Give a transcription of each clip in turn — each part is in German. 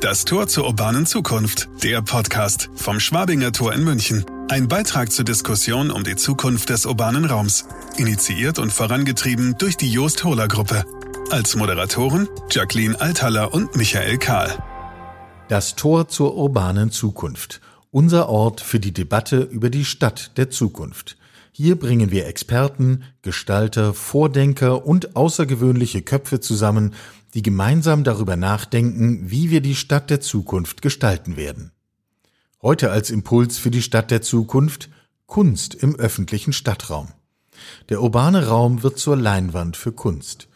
Das Tor zur urbanen Zukunft. Der Podcast vom Schwabinger Tor in München. Ein Beitrag zur Diskussion um die Zukunft des urbanen Raums. Initiiert und vorangetrieben durch die Joost Hohler Gruppe. Als Moderatoren Jacqueline Althaller und Michael Kahl. Das Tor zur urbanen Zukunft. Unser Ort für die Debatte über die Stadt der Zukunft. Hier bringen wir Experten, Gestalter, Vordenker und außergewöhnliche Köpfe zusammen, die gemeinsam darüber nachdenken, wie wir die Stadt der Zukunft gestalten werden. Heute als Impuls für die Stadt der Zukunft Kunst im öffentlichen Stadtraum. Der urbane Raum wird zur Leinwand für Kunst.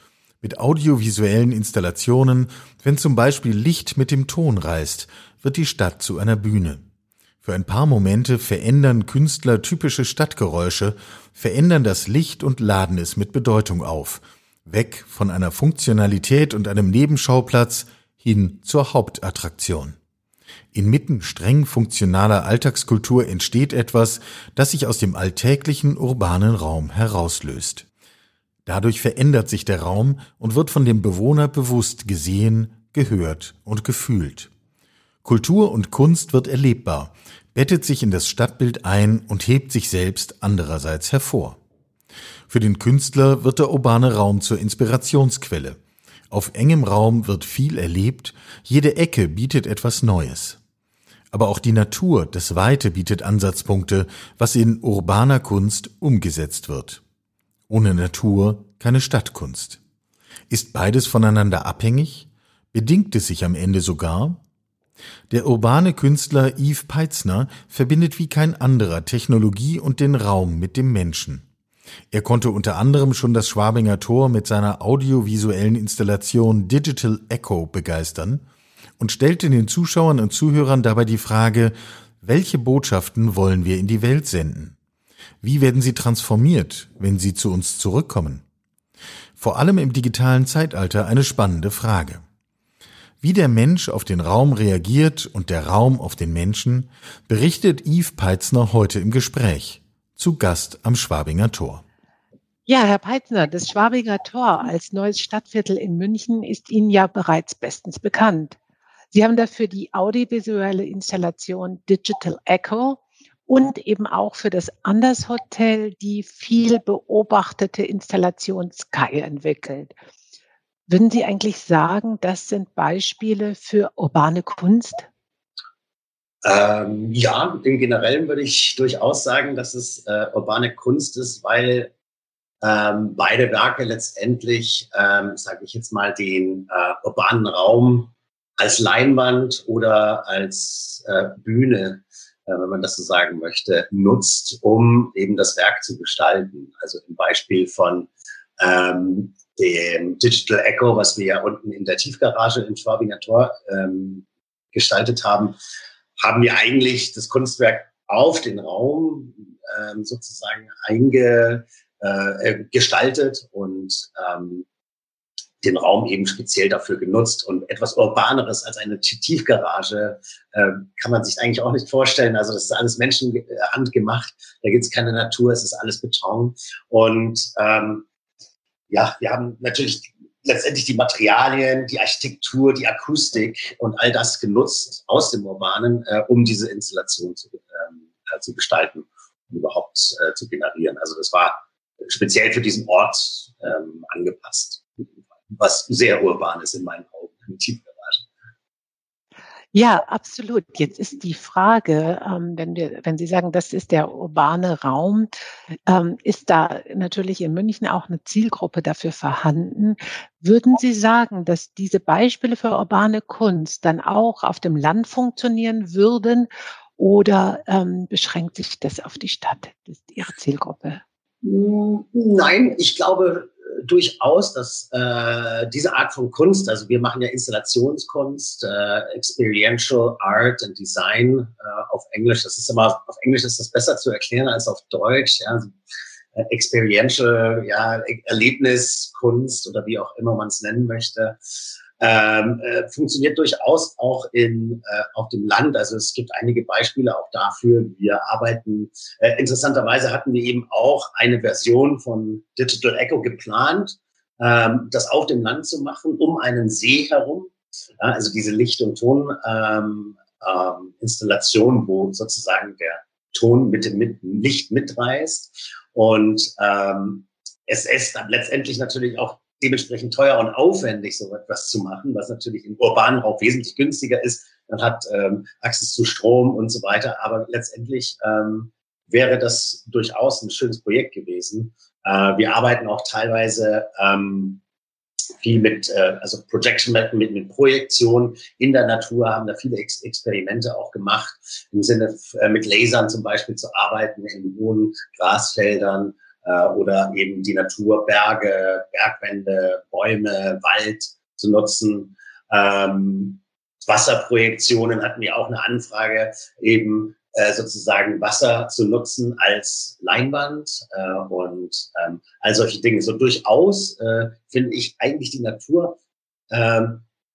Mit audiovisuellen Installationen, wenn zum Beispiel Licht mit dem Ton reist, wird die Stadt zu einer Bühne. Für ein paar Momente verändern Künstler typische Stadtgeräusche, verändern das Licht und laden es mit Bedeutung auf – weg von einer Funktionalität und einem Nebenschauplatz hin zur Hauptattraktion. Inmitten streng funktionaler Alltagskultur entsteht etwas, das sich aus dem alltäglichen urbanen Raum herauslöst. Dadurch verändert sich der Raum und wird von dem Bewohner bewusst gesehen, gehört und gefühlt. Kultur und Kunst wird erlebbar, bettet sich in das Stadtbild ein und hebt sich selbst andererseits hervor. Für den Künstler wird der urbane Raum zur Inspirationsquelle. Auf engem Raum wird viel erlebt, jede Ecke bietet etwas Neues. Aber auch die Natur, das Weite bietet Ansatzpunkte, was in urbaner Kunst umgesetzt wird. Ohne Natur keine Stadtkunst. Ist beides voneinander abhängig? Bedingt es sich am Ende sogar? Der urbane Künstler Yves Peitzner verbindet wie kein anderer Technologie und den Raum mit dem Menschen. Er konnte unter anderem schon das Schwabinger Tor mit seiner audiovisuellen Installation Digital Echo begeistern und stellte den Zuschauern und Zuhörern dabei die Frage, welche Botschaften wollen wir in die Welt senden? Wie werden sie transformiert, wenn sie zu uns zurückkommen? Vor allem im digitalen Zeitalter eine spannende Frage. Wie der Mensch auf den Raum reagiert und der Raum auf den Menschen, berichtet Yves Peitzner heute im Gespräch zu Gast am Schwabinger Tor. Ja, Herr Peitzner, das Schwabinger Tor als neues Stadtviertel in München ist Ihnen ja bereits bestens bekannt. Sie haben dafür die audiovisuelle Installation Digital Echo und eben auch für das Anders Hotel die viel beobachtete Installation Sky entwickelt. Würden Sie eigentlich sagen, das sind Beispiele für urbane Kunst? Ähm, ja, im Generellen würde ich durchaus sagen, dass es äh, urbane Kunst ist, weil ähm, beide Werke letztendlich, ähm, sage ich jetzt mal, den äh, urbanen Raum als Leinwand oder als äh, Bühne, äh, wenn man das so sagen möchte, nutzt, um eben das Werk zu gestalten. Also im Beispiel von ähm, dem Digital Echo, was wir ja unten in der Tiefgarage im Schwabinger Tor ähm, gestaltet haben, haben wir eigentlich das Kunstwerk auf den Raum ähm, sozusagen einge, äh, gestaltet und ähm, den Raum eben speziell dafür genutzt und etwas Urbaneres als eine Tiefgarage äh, kann man sich eigentlich auch nicht vorstellen. Also das ist alles Menschenhand gemacht. Da gibt es keine Natur, es ist alles Beton. Und ähm, ja, wir haben natürlich letztendlich die Materialien, die Architektur, die Akustik und all das genutzt aus dem Urbanen, äh, um diese Installation zu, ähm, äh, zu gestalten und überhaupt äh, zu generieren. Also das war speziell für diesen Ort ähm, angepasst, was sehr urban ist in meinen Augen, ja, absolut. Jetzt ist die Frage, ähm, wenn wir, wenn Sie sagen, das ist der urbane Raum, ähm, ist da natürlich in München auch eine Zielgruppe dafür vorhanden. Würden Sie sagen, dass diese Beispiele für urbane Kunst dann auch auf dem Land funktionieren würden oder ähm, beschränkt sich das auf die Stadt? Ihre Zielgruppe? Nein, ich glaube, durchaus, dass äh, diese Art von Kunst, also wir machen ja Installationskunst, äh, Experiential Art and Design äh, auf Englisch. Das ist immer auf Englisch ist das besser zu erklären als auf Deutsch. Ja. Also, äh, Experiential, ja, Erlebniskunst oder wie auch immer man es nennen möchte ähm, äh, funktioniert durchaus auch in, äh, auf dem Land. Also es gibt einige Beispiele auch dafür. Wir arbeiten, äh, interessanterweise hatten wir eben auch eine Version von Digital Echo geplant, ähm, das auf dem Land zu machen, um einen See herum. Ja, also diese Licht- und Toninstallation, ähm, ähm, wo sozusagen der Ton mit dem mit Licht mitreißt. Und ähm, es ist dann letztendlich natürlich auch dementsprechend teuer und aufwendig, so etwas zu machen, was natürlich im urbanen Raum wesentlich günstiger ist. Man hat ähm, Access zu Strom und so weiter. Aber letztendlich ähm, wäre das durchaus ein schönes Projekt gewesen. Äh, wir arbeiten auch teilweise ähm, viel mit, äh, also Projection mit, mit Projektion in der Natur, haben da viele Ex Experimente auch gemacht, im Sinne äh, mit Lasern zum Beispiel zu arbeiten in hohen Grasfeldern äh, oder eben die Natur, Berge, Bergwände, Bäume, Wald zu nutzen. Ähm, Wasserprojektionen hatten wir auch eine Anfrage, eben äh, sozusagen Wasser zu nutzen als Leinwand äh, und ähm, all solche Dinge. So durchaus äh, finde ich eigentlich die Natur äh,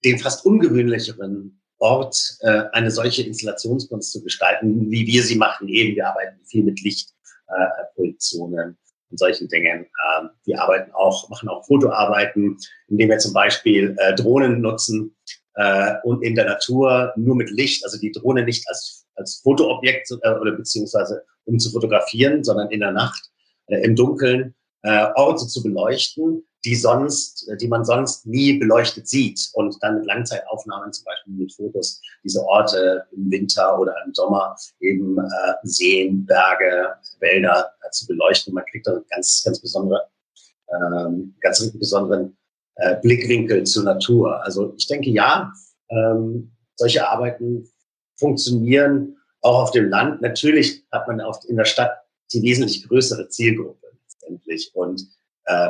den fast ungewöhnlicheren Ort, äh, eine solche Installationskunst zu gestalten, wie wir sie machen. Eben, wir arbeiten viel mit Lichtprojektionen. Äh, und solchen Dingen. Ähm, wir arbeiten auch, machen auch Fotoarbeiten, indem wir zum Beispiel äh, Drohnen nutzen äh, und in der Natur nur mit Licht, also die Drohne nicht als als Fotoobjekt äh, oder beziehungsweise um zu fotografieren, sondern in der Nacht äh, im Dunkeln äh, Orte zu beleuchten, die sonst, äh, die man sonst nie beleuchtet sieht und dann mit Langzeitaufnahmen zum Beispiel mit Fotos diese Orte im Winter oder im Sommer eben äh, Seen, Berge, Wälder äh, zu beleuchten. Man kriegt da ganz, ganz besondere, ähm, ganz besonderen äh, Blickwinkel zur Natur. Also ich denke ja, ähm, solche Arbeiten funktionieren auch auf dem Land. Natürlich hat man oft in der Stadt die wesentlich größere Zielgruppe letztendlich. Und äh,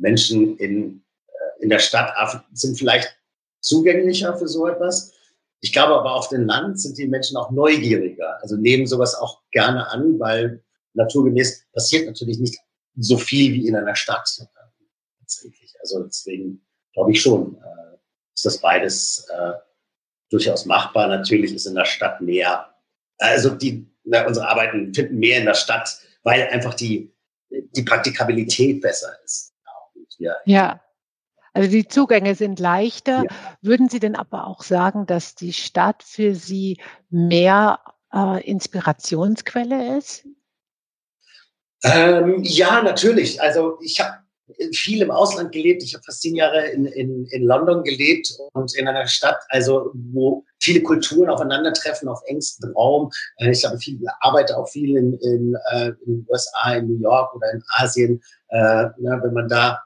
Menschen in, äh, in der Stadt sind vielleicht zugänglicher für so etwas. Ich glaube aber auf dem Land sind die Menschen auch neugieriger, also nehmen sowas auch gerne an, weil naturgemäß passiert natürlich nicht so viel wie in einer Stadt. Also deswegen glaube ich schon, äh, ist das beides äh, durchaus machbar. Natürlich ist in der Stadt mehr, also die, na, unsere Arbeiten finden mehr in der Stadt, weil einfach die, die Praktikabilität besser ist. Ja. ja. Also die Zugänge sind leichter. Ja. Würden Sie denn aber auch sagen, dass die Stadt für Sie mehr äh, Inspirationsquelle ist? Ähm, ja, natürlich. Also ich habe viel im Ausland gelebt. Ich habe fast zehn Jahre in, in, in London gelebt und in einer Stadt, also wo viele Kulturen aufeinandertreffen auf engstem Raum. Äh, ich habe viel, arbeite auch viel in, in, äh, in den USA, in New York oder in Asien. Äh, ne, wenn man da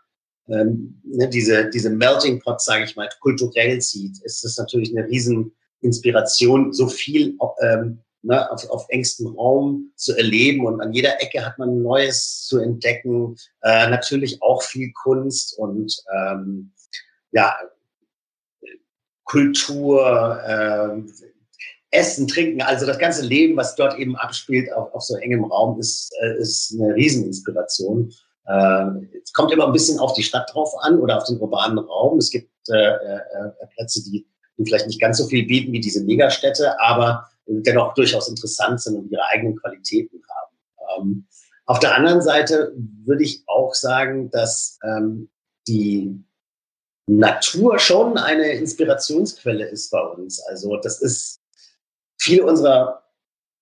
ähm, ne, diese, diese Melting Pot, sage ich mal, kulturell sieht, ist das natürlich eine riesen Inspiration, so viel ähm, ne, auf, auf engstem Raum zu erleben und an jeder Ecke hat man Neues zu entdecken. Äh, natürlich auch viel Kunst und ähm, ja, Kultur, äh, Essen, Trinken, also das ganze Leben, was dort eben abspielt auf, auf so engem Raum, ist, äh, ist eine Rieseninspiration. Äh, es kommt immer ein bisschen auf die Stadt drauf an oder auf den urbanen Raum. Es gibt äh, äh, Plätze, die, die vielleicht nicht ganz so viel bieten wie diese Megastädte, aber dennoch durchaus interessant sind und ihre eigenen Qualitäten haben. Ähm, auf der anderen Seite würde ich auch sagen, dass ähm, die Natur schon eine Inspirationsquelle ist bei uns. Also das ist, viele unserer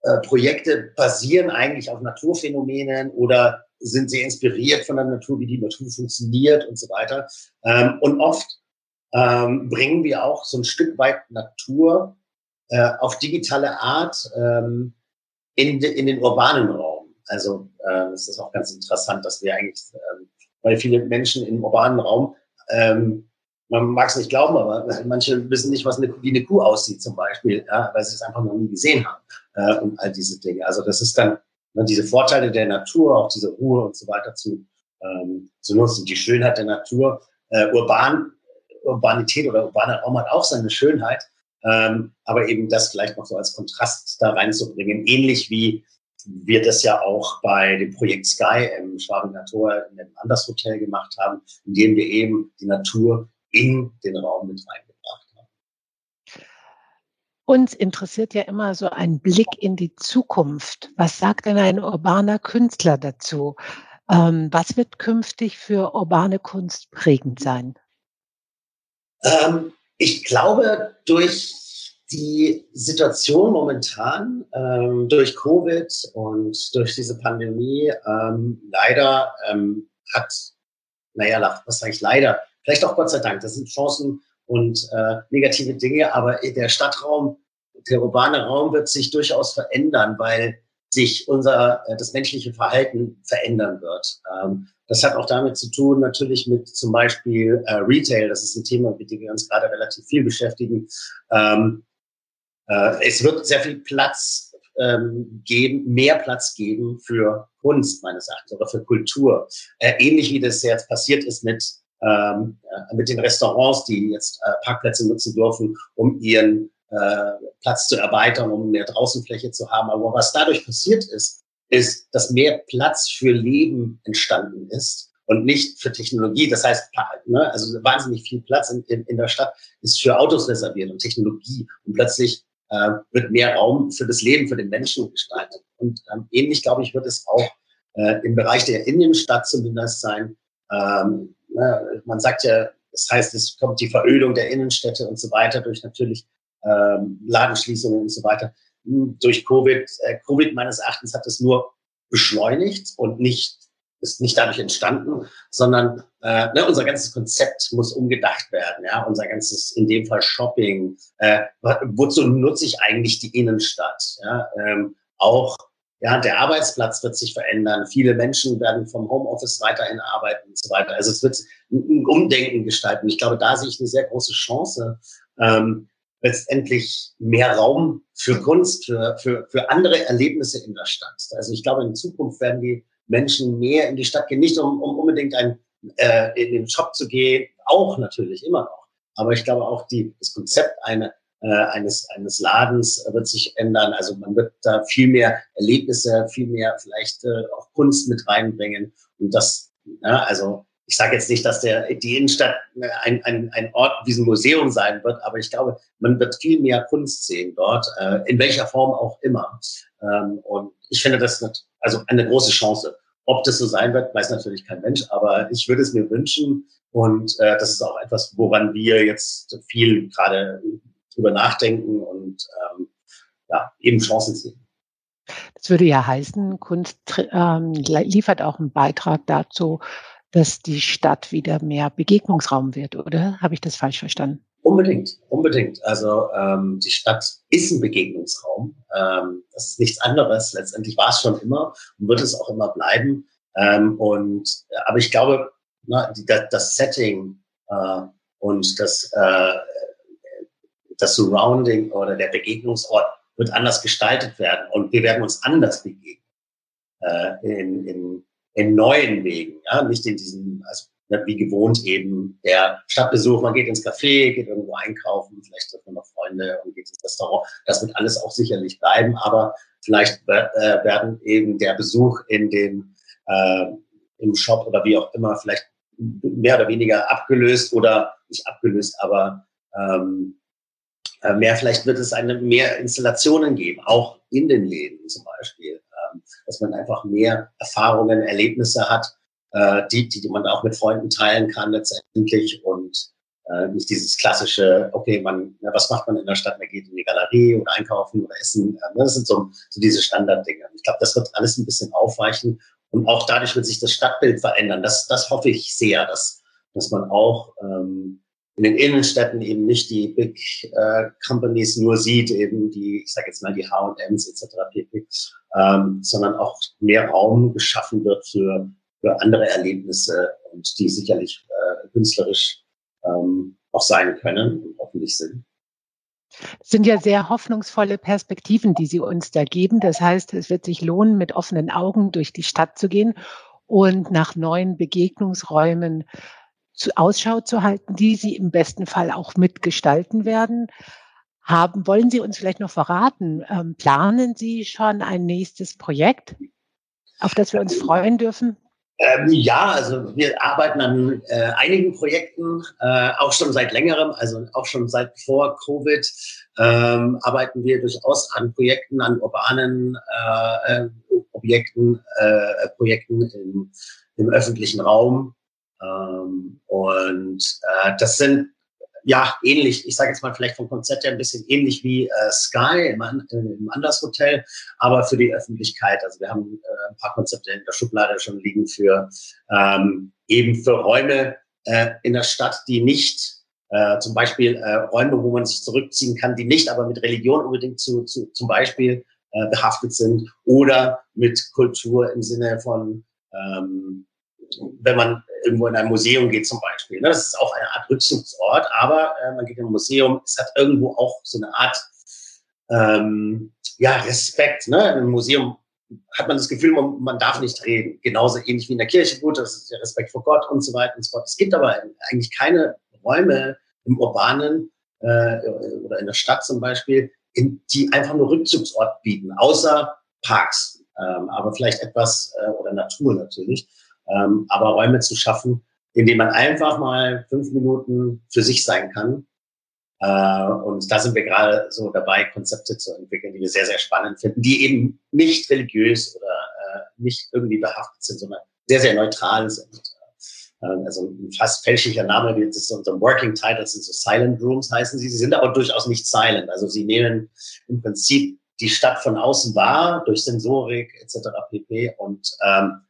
äh, Projekte basieren eigentlich auf Naturphänomenen oder sind sehr inspiriert von der Natur, wie die Natur funktioniert und so weiter. Ähm, und oft ähm, bringen wir auch so ein Stück weit Natur äh, auf digitale Art ähm, in, de, in den urbanen Raum. Also äh, das ist auch ganz interessant, dass wir eigentlich, äh, weil viele Menschen im urbanen Raum, ähm, man mag es nicht glauben, aber manche wissen nicht, was eine, wie eine Kuh aussieht zum Beispiel, ja, weil sie es einfach noch nie gesehen haben äh, und all diese Dinge. Also das ist dann ne, diese Vorteile der Natur, auch diese Ruhe und so weiter zu, ähm, zu nutzen, die Schönheit der Natur. Äh, urban, Urbanität oder urbaner Raum hat auch seine Schönheit, ähm, aber eben das vielleicht noch so als Kontrast da reinzubringen, ähnlich wie wir das ja auch bei dem Projekt Sky im Schwabinger Tor in dem Anders Hotel gemacht haben, indem wir eben die Natur in den Raum mit haben. Uns interessiert ja immer so ein Blick in die Zukunft. Was sagt denn ein urbaner Künstler dazu? Ähm, was wird künftig für urbane Kunst prägend sein? Ähm, Ich glaube, durch die Situation momentan, ähm, durch Covid und durch diese Pandemie, ähm, leider ähm, hat, naja, was sage ich leider, vielleicht auch Gott sei Dank, das sind Chancen und äh, negative Dinge, aber der Stadtraum, der urbane Raum wird sich durchaus verändern, weil sich unser, äh, das menschliche Verhalten verändern wird. Ähm, das hat auch damit zu tun, natürlich mit zum Beispiel äh, Retail. Das ist ein Thema, mit dem wir uns gerade relativ viel beschäftigen. Ähm, äh, es wird sehr viel Platz ähm, geben, mehr Platz geben für Kunst meines Erachtens oder für Kultur. Äh, ähnlich wie das jetzt passiert ist mit ähm, äh, mit den Restaurants, die jetzt äh, Parkplätze nutzen dürfen, um ihren äh, Platz zu erweitern, um mehr Draußenfläche zu haben. Aber was dadurch passiert ist, ist, dass mehr Platz für Leben entstanden ist und nicht für Technologie. Das heißt, ne, also wahnsinnig viel Platz in, in, in der Stadt ist für Autos reserviert und Technologie. Und plötzlich äh, wird mehr Raum für das Leben, für den Menschen gestaltet. Und ähm, ähnlich, glaube ich, wird es auch äh, im Bereich der Innenstadt zumindest sein. Ähm, ne, man sagt ja, das heißt, es kommt die Verödung der Innenstädte und so weiter durch natürlich ähm, Ladenschließungen und so weiter. Hm, durch Covid, äh, Covid meines Erachtens hat es nur beschleunigt und nicht ist nicht dadurch entstanden, sondern äh, ne, unser ganzes Konzept muss umgedacht werden. Ja, unser ganzes, in dem Fall Shopping. Äh, wozu nutze ich eigentlich die Innenstadt? Ja, ähm, auch ja, der Arbeitsplatz wird sich verändern. Viele Menschen werden vom Homeoffice weiterhin arbeiten und so weiter. Also es wird ein Umdenken gestalten. Ich glaube, da sehe ich eine sehr große Chance, ähm, letztendlich mehr Raum für Kunst, für, für, für andere Erlebnisse in der Stadt. Also ich glaube, in Zukunft werden die Menschen mehr in die Stadt gehen, nicht um, um unbedingt ein, äh, in den Shop zu gehen, auch natürlich immer noch. Aber ich glaube auch die, das Konzept eine, äh, eines, eines Ladens wird sich ändern. Also man wird da viel mehr Erlebnisse, viel mehr vielleicht äh, auch Kunst mit reinbringen. Und das, ja, also ich sage jetzt nicht, dass der, die Innenstadt äh, ein, ein, ein Ort wie ein Museum sein wird, aber ich glaube, man wird viel mehr Kunst sehen dort, äh, in welcher Form auch immer. Ähm, und ich finde das nicht, also eine große Chance. Ob das so sein wird, weiß natürlich kein Mensch, aber ich würde es mir wünschen. Und äh, das ist auch etwas, woran wir jetzt viel gerade drüber nachdenken und ähm, ja, eben Chancen sehen. Das würde ja heißen, Kunst ähm, liefert auch einen Beitrag dazu, dass die Stadt wieder mehr Begegnungsraum wird, oder? Habe ich das falsch verstanden? Unbedingt, unbedingt. Also ähm, die Stadt ist ein Begegnungsraum. Ähm, das ist nichts anderes. Letztendlich war es schon immer und wird es auch immer bleiben. Ähm, und aber ich glaube, na, die, das Setting äh, und das äh, das Surrounding oder der Begegnungsort wird anders gestaltet werden und wir werden uns anders begegnen äh, in, in in neuen Wegen, ja, nicht in diesem, also wie gewohnt eben der Stadtbesuch, man geht ins Café, geht irgendwo einkaufen, vielleicht trifft man noch Freunde und geht ins Restaurant. Das wird alles auch sicherlich bleiben, aber vielleicht äh, werden eben der Besuch in den äh, im Shop oder wie auch immer vielleicht mehr oder weniger abgelöst oder nicht abgelöst, aber ähm, äh, mehr vielleicht wird es eine mehr Installationen geben, auch in den Läden zum Beispiel dass man einfach mehr Erfahrungen, Erlebnisse hat, äh, die, die man auch mit Freunden teilen kann letztendlich und äh, nicht dieses klassische, okay, man, was macht man in der Stadt? Man geht in die Galerie oder einkaufen oder essen. Äh, das sind so, so diese Standarddinge. Ich glaube, das wird alles ein bisschen aufweichen und auch dadurch wird sich das Stadtbild verändern. Das, das hoffe ich sehr, dass, dass man auch ähm, in den Innenstädten eben nicht die Big äh, Companies nur sieht, eben die, ich sage jetzt mal die H&Ms etc. pp, ähm, sondern auch mehr Raum geschaffen wird für, für andere Erlebnisse und die sicherlich äh, künstlerisch ähm, auch sein können und hoffentlich sind. Das sind ja sehr hoffnungsvolle Perspektiven, die Sie uns da geben. Das heißt, es wird sich lohnen, mit offenen Augen durch die Stadt zu gehen und nach neuen Begegnungsräumen zu Ausschau zu halten, die Sie im besten Fall auch mitgestalten werden haben. Wollen Sie uns vielleicht noch verraten, ähm, planen Sie schon ein nächstes Projekt, auf das wir uns freuen dürfen? Ähm, ja, also wir arbeiten an äh, einigen Projekten, äh, auch schon seit längerem, also auch schon seit vor Covid ähm, arbeiten wir durchaus an Projekten, an urbanen äh, äh Objekten, äh, Projekten im, im öffentlichen Raum. Ähm, und äh, das sind ja, ähnlich, ich sage jetzt mal vielleicht vom Konzept her ein bisschen ähnlich wie äh, Sky im, im Anders Hotel, aber für die Öffentlichkeit. Also wir haben äh, ein paar Konzepte in der Schublade schon liegen für ähm, eben für Räume äh, in der Stadt, die nicht äh, zum Beispiel äh, Räume, wo man sich zurückziehen kann, die nicht aber mit Religion unbedingt zu, zu zum Beispiel äh, behaftet sind oder mit Kultur im Sinne von ähm, wenn man irgendwo in ein Museum geht zum Beispiel. Ne? Das ist auch eine Art Rückzugsort, aber äh, man geht in ein Museum, es hat irgendwo auch so eine Art ähm, ja, Respekt. Ne? Im Museum hat man das Gefühl, man, man darf nicht reden. Genauso ähnlich wie in der Kirche, gut, das ist der Respekt vor Gott und so weiter und so fort. Es gibt aber eigentlich keine Räume im Urbanen äh, oder in der Stadt zum Beispiel, in, die einfach nur Rückzugsort bieten, außer Parks. Ähm, aber vielleicht etwas, äh, oder Natur natürlich ähm, aber Räume zu schaffen, in denen man einfach mal fünf Minuten für sich sein kann. Äh, und da sind wir gerade so dabei, Konzepte zu entwickeln, die wir sehr, sehr spannend finden, die eben nicht religiös oder äh, nicht irgendwie behaftet sind, sondern sehr, sehr neutral sind. Ähm, also ein fast fälschlicher Name, das ist unser Working Title, das sind so Silent Rooms heißen sie. Sie sind aber durchaus nicht silent. Also sie nehmen im Prinzip die Stadt von außen wahr durch Sensorik etc. pp. und ähm,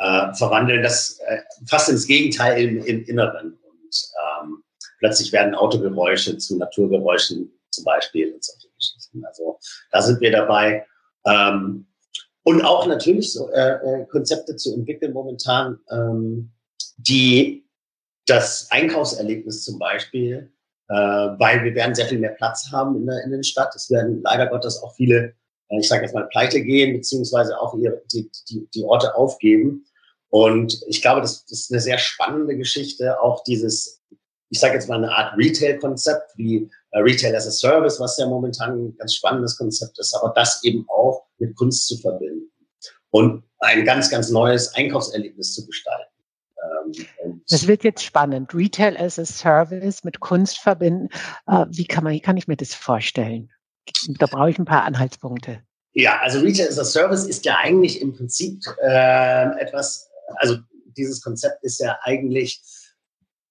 äh, verwandeln das äh, fast ins Gegenteil im, im Inneren. Und ähm, plötzlich werden Autogeräusche zu Naturgeräuschen zum Beispiel und solche Geschichten. Also da sind wir dabei. Ähm, und auch natürlich so äh, äh, Konzepte zu entwickeln momentan, ähm, die das Einkaufserlebnis zum Beispiel, äh, weil wir werden sehr viel mehr Platz haben in der, in der Stadt. Es werden leider Gottes auch viele, äh, ich sage jetzt mal, pleite gehen, beziehungsweise auch ihre, die, die, die Orte aufgeben. Und ich glaube, das, das ist eine sehr spannende Geschichte, auch dieses, ich sage jetzt mal eine Art Retail-Konzept wie äh, Retail as a Service, was ja momentan ein ganz spannendes Konzept ist, aber das eben auch mit Kunst zu verbinden und ein ganz, ganz neues Einkaufserlebnis zu gestalten. Ähm, das wird jetzt spannend. Retail as a Service mit Kunst verbinden. Äh, wie kann man, wie kann ich mir das vorstellen? Da brauche ich ein paar Anhaltspunkte. Ja, also Retail as a Service ist ja eigentlich im Prinzip äh, etwas, also dieses Konzept ist ja eigentlich,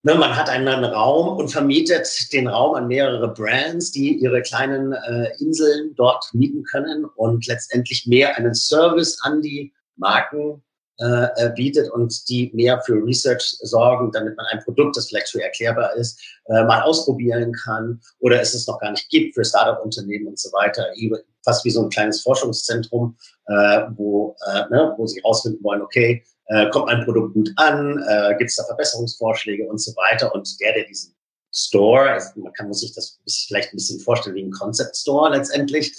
ne, man hat einen, Raum und vermietet den Raum an mehrere Brands, die ihre kleinen äh, Inseln dort mieten können und letztendlich mehr einen Service an die Marken äh, äh bietet und die mehr für Research sorgen, damit man ein Produkt, das vielleicht schwer erklärbar ist, äh, mal ausprobieren kann oder es es noch gar nicht gibt für Startup-Unternehmen und so weiter. Fast wie so ein kleines Forschungszentrum, äh, wo, äh, ne, wo sie herausfinden wollen, okay, äh, kommt ein Produkt gut an, äh, gibt es da Verbesserungsvorschläge und so weiter. Und der, der diesen Store, also man kann muss sich das vielleicht ein bisschen vorstellen wie ein Concept Store letztendlich,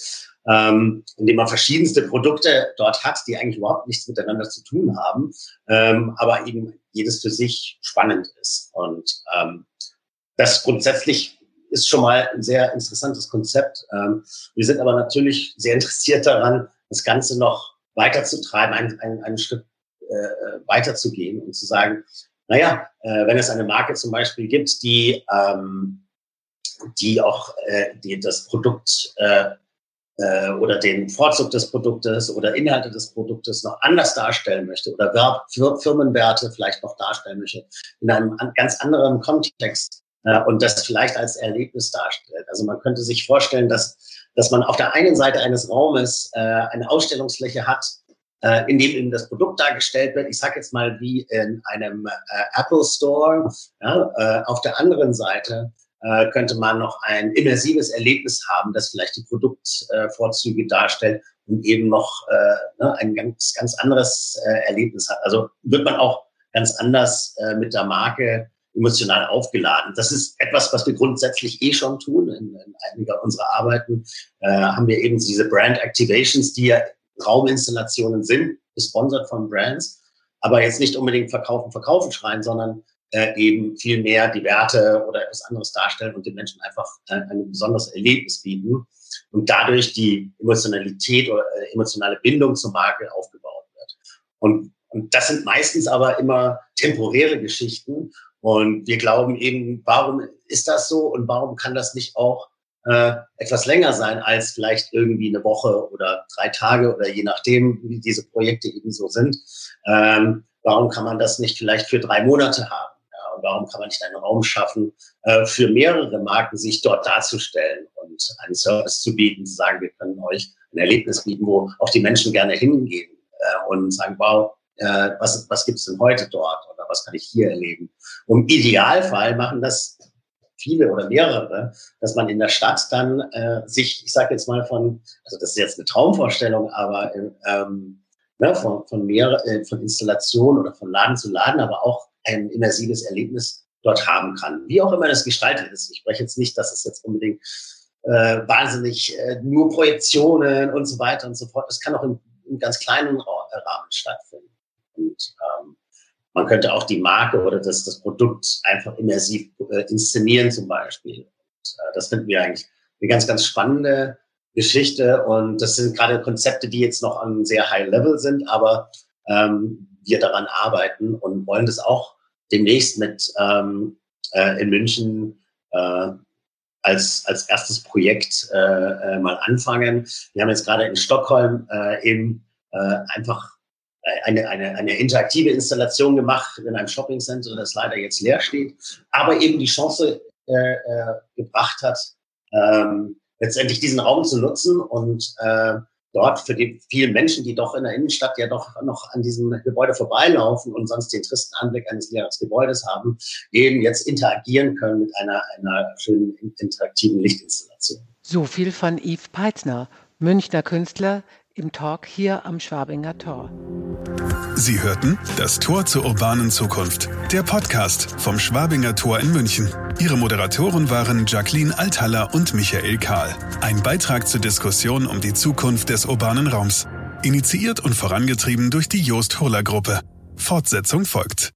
ähm, indem man verschiedenste Produkte dort hat, die eigentlich überhaupt nichts miteinander zu tun haben, ähm, aber eben jedes für sich spannend ist. Und ähm, das grundsätzlich ist schon mal ein sehr interessantes Konzept. Ähm, wir sind aber natürlich sehr interessiert daran, das Ganze noch weiterzutreiben, ein, ein, ein Stück äh, weiterzugehen und zu sagen, naja, äh, wenn es eine Marke zum Beispiel gibt, die, ähm, die auch äh, die das Produkt äh, äh, oder den Vorzug des Produktes oder Inhalte des Produktes noch anders darstellen möchte oder Werb, Firmenwerte vielleicht noch darstellen möchte, in einem ganz anderen Kontext äh, und das vielleicht als Erlebnis darstellt. Also man könnte sich vorstellen, dass, dass man auf der einen Seite eines Raumes äh, eine Ausstellungsfläche hat, äh, in dem eben das Produkt dargestellt wird. Ich sage jetzt mal wie in einem äh, Apple Store. Ja, äh, auf der anderen Seite äh, könnte man noch ein immersives Erlebnis haben, das vielleicht die Produktvorzüge darstellt und eben noch äh, ne, ein ganz, ganz anderes äh, Erlebnis hat. Also wird man auch ganz anders äh, mit der Marke emotional aufgeladen. Das ist etwas, was wir grundsätzlich eh schon tun. In, in einiger unserer Arbeiten äh, haben wir eben diese Brand Activations, die ja Rauminstallationen sind, gesponsert von Brands, aber jetzt nicht unbedingt verkaufen, verkaufen schreien, sondern äh, eben viel mehr die Werte oder etwas anderes darstellen und den Menschen einfach äh, ein besonderes Erlebnis bieten und dadurch die Emotionalität oder äh, emotionale Bindung zur Marke aufgebaut wird. Und, und das sind meistens aber immer temporäre Geschichten und wir glauben eben, warum ist das so und warum kann das nicht auch äh, etwas länger sein als vielleicht irgendwie eine Woche oder drei Tage oder je nachdem, wie diese Projekte eben so sind. Ähm, warum kann man das nicht vielleicht für drei Monate haben? Ja, und warum kann man nicht einen Raum schaffen, äh, für mehrere Marken sich dort darzustellen und einen Service zu bieten, zu sagen, wir können euch ein Erlebnis bieten, wo auch die Menschen gerne hingehen äh, und sagen, wow, äh, was, was gibt's denn heute dort oder was kann ich hier erleben? Und im Idealfall machen das viele oder mehrere, dass man in der Stadt dann äh, sich, ich sage jetzt mal von, also das ist jetzt eine Traumvorstellung, aber ähm, ne, von, von, mehr, äh, von Installation oder von Laden zu Laden, aber auch ein immersives Erlebnis dort haben kann. Wie auch immer das gestaltet ist. Ich spreche jetzt nicht, dass es jetzt unbedingt äh, wahnsinnig äh, nur Projektionen und so weiter und so fort. Das kann auch im, im ganz kleinen Rahmen stattfinden. Und ähm, man könnte auch die Marke oder das, das Produkt einfach immersiv äh, inszenieren zum Beispiel. Und, äh, das finden wir eigentlich eine ganz, ganz spannende Geschichte. Und das sind gerade Konzepte, die jetzt noch an sehr high level sind, aber ähm, wir daran arbeiten und wollen das auch demnächst mit ähm, äh, in München äh, als, als erstes Projekt äh, äh, mal anfangen. Wir haben jetzt gerade in Stockholm äh, eben äh, einfach eine, eine, eine interaktive Installation gemacht in einem Shoppingcenter, das leider jetzt leer steht, aber eben die Chance äh, äh, gebracht hat, ähm, letztendlich diesen Raum zu nutzen und äh, dort für die vielen Menschen, die doch in der Innenstadt ja doch noch an diesem Gebäude vorbeilaufen und sonst den tristen Anblick eines leeren Gebäudes haben, eben jetzt interagieren können mit einer, einer schönen interaktiven Lichtinstallation. So viel von Yves Peitzner, Münchner Künstler, im Talk hier am Schwabinger Tor. Sie hörten das Tor zur urbanen Zukunft, der Podcast vom Schwabinger Tor in München. Ihre Moderatoren waren Jacqueline Althaller und Michael Kahl. Ein Beitrag zur Diskussion um die Zukunft des urbanen Raums. Initiiert und vorangetrieben durch die Joost Hurler Gruppe. Fortsetzung folgt.